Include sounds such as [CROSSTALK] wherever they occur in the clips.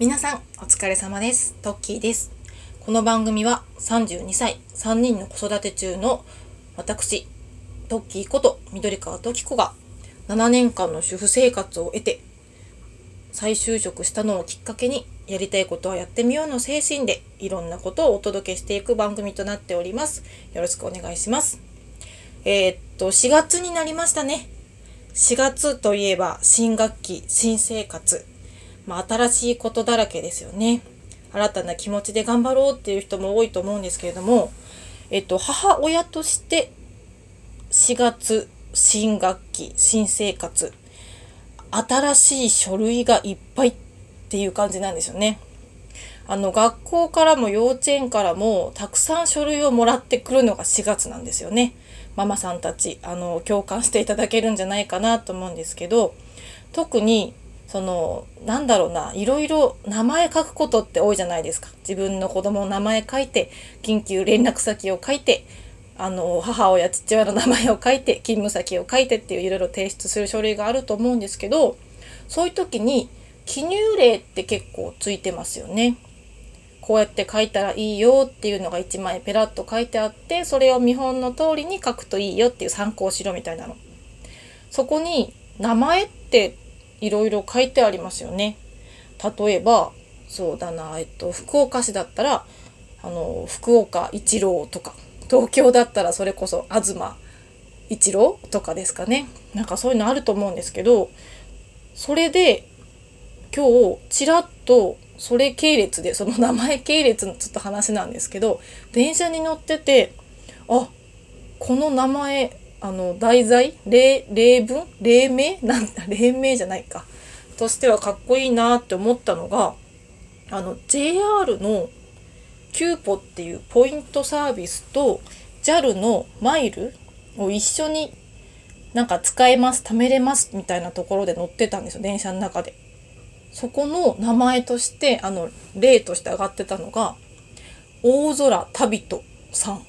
皆さんお疲れ様です。トッキーです。この番組は32歳3人の子育て中の私トッキーこと緑川トキ子が7年間の主婦生活を得て再就職したのをきっかけにやりたいことはやってみようの精神でいろんなことをお届けしていく番組となっております。よろしくお願いします。えー、っと4月になりましたね。4月といえば新学期新生活。まあ、新しいことだらけですよね。新たな気持ちで頑張ろうっていう人も多いと思うんですけれども、えっと、母親として4月、新学期、新生活、新しい書類がいっぱいっていう感じなんですよね。あの、学校からも幼稚園からもたくさん書類をもらってくるのが4月なんですよね。ママさんたち、あの、共感していただけるんじゃないかなと思うんですけど、特にそのなんだろうないろいろ名前書くことって多いじゃないですか自分の子供の名前書いて緊急連絡先を書いてあの母親父親の名前を書いて勤務先を書いてっていういろいろ提出する書類があると思うんですけどそういう時に記入例って結構ついてますよね。こうやって書いたらいいよっていうのが1枚ペラッと書いてあってそれを見本の通りに書くといいよっていう参考しろみたいなの。そこに名前っていろいろ書いてありますよね。例えばそうだな、えっと、福岡市だったらあの福岡一郎とか東京だったらそれこそ東一郎とかですかねなんかそういうのあると思うんですけどそれで今日ちらっとそれ系列でその名前系列のちょっと話なんですけど電車に乗っててあこの名前あの題材？例例文？例名なんだ？[LAUGHS] 例名じゃないか。としてはかっこいいなって思ったのがあの JR のキューポっていうポイントサービスと JAL のマイルを一緒になんか使えます貯めれますみたいなところで乗ってたんですよ電車の中で。そこの名前としてあの例として上がってたのが大空旅人さん。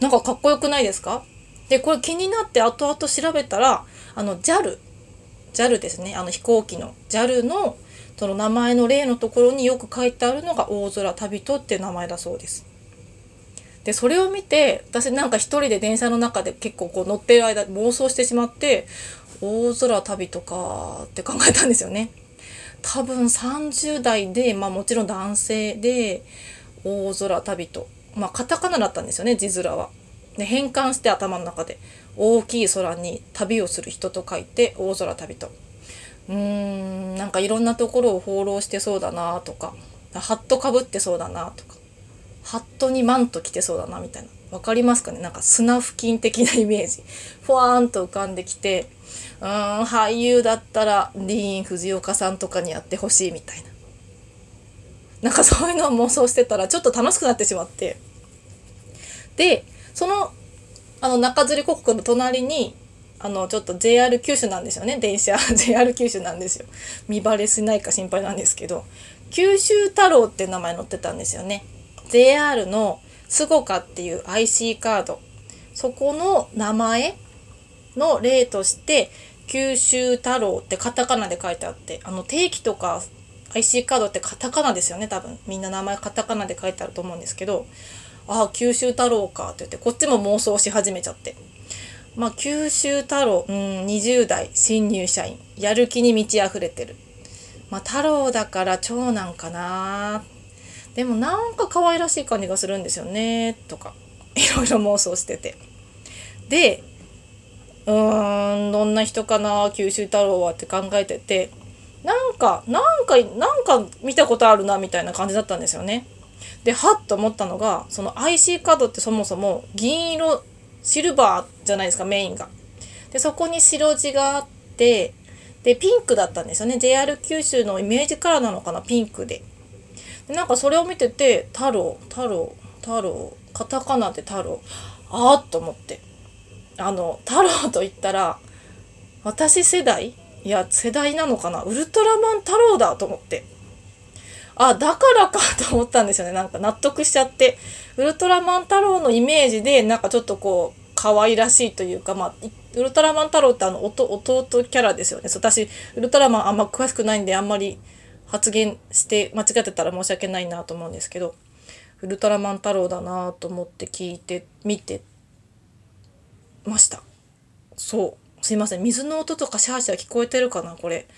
なんかかっこよくないですか？で、これ気になって後々調べたら、あの JAL、JAL ですね、あの飛行機の JAL のその名前の例のところによく書いてあるのが大空旅人っていう名前だそうです。で、それを見て、私なんか一人で電車の中で結構こう乗ってる間妄想してしまって、大空旅とかって考えたんですよね。多分30代で、まあもちろん男性で、大空旅と。まあカタカナだったんですよね、字面は。で変換して頭の中で大きい空に旅をする人と書いて大空旅と。うーんなんかいろんなところを放浪してそうだなとかハットかぶってそうだなとかハットにマント着てそうだなみたいな。分かりますかね？なんか砂付近的なイメージ。ふわーんと浮かんできてうーん俳優だったらディーン・藤岡さんとかにやってほしいみたいな。なんかそういうのを妄想してたらちょっと楽しくなってしまって。でそのあの中吊り国の隣にあのちょっと JR 九州なんですよね。電車 [LAUGHS] JR 九州なんですよ。見バレしないか心配なんですけど。九州太郎って名前載ってたんですよね。JR のスゴカっていう IC カード。そこの名前の例として九州太郎ってカタカナで書いてあってあの定期とか IC カードってカタカナですよね。多分みんな名前カタカナで書いてあると思うんですけどああ、九州太郎かって言って、こっちも妄想し始めちゃって。まあ、九州太郎、うん、20代、新入社員、やる気に満ち溢れてる。まあ、太郎だから長男かな。でもなんか可愛らしい感じがするんですよね、とか、いろいろ妄想してて。で、うーん、どんな人かな、九州太郎はって考えてて、なんか、なんか、なんか見たことあるな、みたいな感じだったんですよね。ではっと思ったのがその IC カードってそもそも銀色シルバーじゃないですかメインが。でそこに白地があってでピンクだったんですよね JR 九州のイメージカラーなのかなピンクで。でなんかそれを見てて太郎太郎太郎カタカナで太郎あーっと思ってあの太郎と言ったら私世代？いや世代なのかな？ウルトラマン太郎だと思って。あ、だからかと思ったんですよね。なんか納得しちゃって。ウルトラマン太郎のイメージで、なんかちょっとこう、可愛らしいというか、まあ、ウルトラマン太郎ってあの弟、キャラですよね。私、ウルトラマンあんま詳しくないんで、あんまり、発言して間違ってたら申し訳ないなと思うんですけどウルトラマン太郎だなと思って聞いて見てましたそうすいません水の音とかシャーシャー聞こえてるかなこれ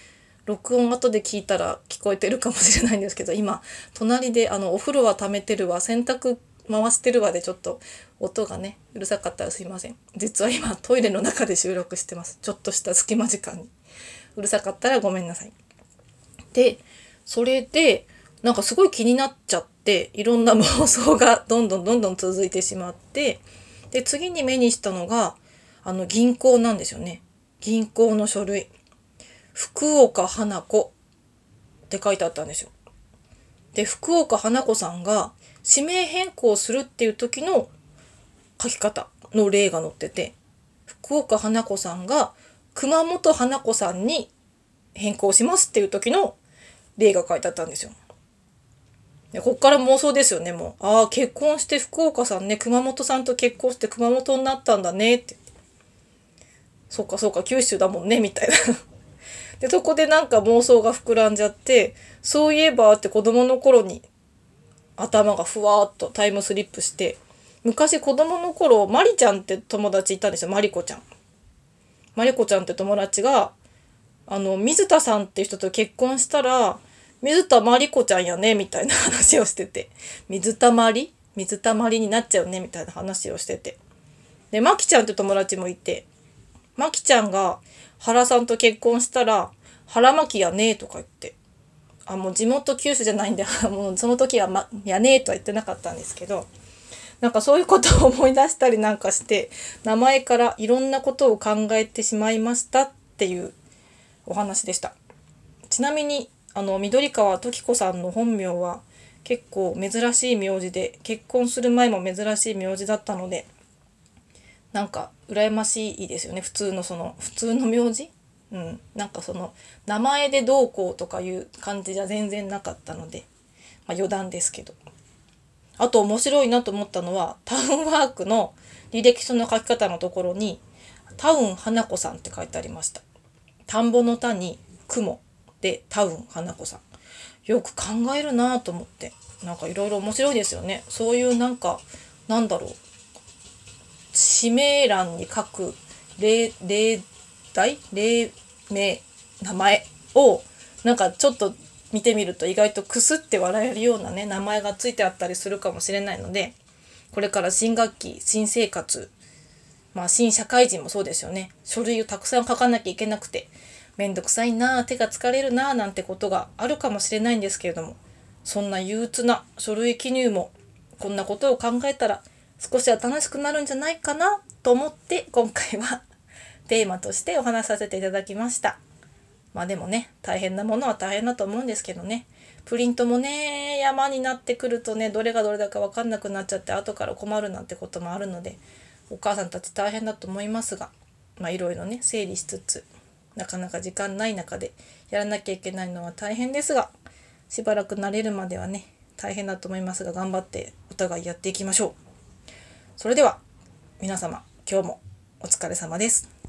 録音後で聞いたら聞こえてるかもしれないんですけど今隣であのお風呂は溜めてるわ洗濯回してるわでちょっと音がねうるさかったらすいません。実は今トイレの中で収録してます。ちょっとした隙間時間に。うるさかったらごめんなさい。でそれでなんかすごい気になっちゃっていろんな妄想が [LAUGHS] どんどんどんどん続いてしまってで次に目にしたのがあの銀行なんですよね。銀行の書類。福岡花子って書いてあったんですよ。で福岡花子さんが指名変更するっていう時の書き方の例が載ってて福岡花子さんが熊本花子さんに変更しますっていう時の例が書いてあったんですよ。でこっから妄想ですよねもう。ああ結婚して福岡さんね熊本さんと結婚して熊本になったんだねって。そっかそっか九州だもんねみたいな。でそこでなんか妄想が膨らんじゃってそういえばって子供の頃に頭がふわーっとタイムスリップして昔子供の頃マリちゃんって友達いたんですよマリコちゃん。マリコちゃんって友達があの水田さんって人と結婚したら水田まりこちゃんやねみたいな話をしてて。水たまり水たまりになっちゃうねみたいな話をしてて。でまきちゃんって友達もいてまきちゃんが原さんと結婚したら腹巻きやねえとか言って。あもう地元九州じゃないんで [LAUGHS] もうその時は、ま、やねえとは言ってなかったんですけど。なんかそういうことを思い出したりなんかして名前からいろんなことを考えてしまいましたっていうお話でした。ちなみにあの緑川時子さんの本名は結構珍しい名字で結婚する前も珍しい名字だったのでなんか羨ましいですよね。普通のその普通の名字？うん。なんかその名前でどうこうとかいう感じじゃ全然なかったので、まあ、余談ですけど。あと面白いなと思ったのはタウンワークの履歴書の書き方のところにタウン花子さんって書いてありました。田んぼの田に雲でタウン花子さん。よく考えるなと思って。なんかいろいろ面白いですよね。そういうなんかなんだろう。指名欄に書く例例題？例名名前をなんかちょっと見てみると意外とくすって笑えるようなね名前がついてあったりするかもしれないのでこれから新学期新生活まあ新社会人もそうですよね。書類をたくさん書かなきゃいけなくてめんどくさいな手が疲れるななんてことがあるかもしれないんですけれどもそんな憂鬱な書類記入もこんなことを考えたら少しは楽しくなるんじゃないかなと思って今回は [LAUGHS] テーマとしてお話しさせていただきました。まあでもね大変なものは大変だと思うんですけどねプリントもね山になってくるとねどれがどれだか分かんなくなっちゃって後から困るなんてこともあるのでお母さんたち大変だと思いますがまあいろいろね整理しつつなかなか時間ない中でやらなきゃいけないのは大変ですがしばらく慣れるまではね大変だと思いますが頑張ってお互いやっていきましょう。それでは皆様今日もお疲れ様です。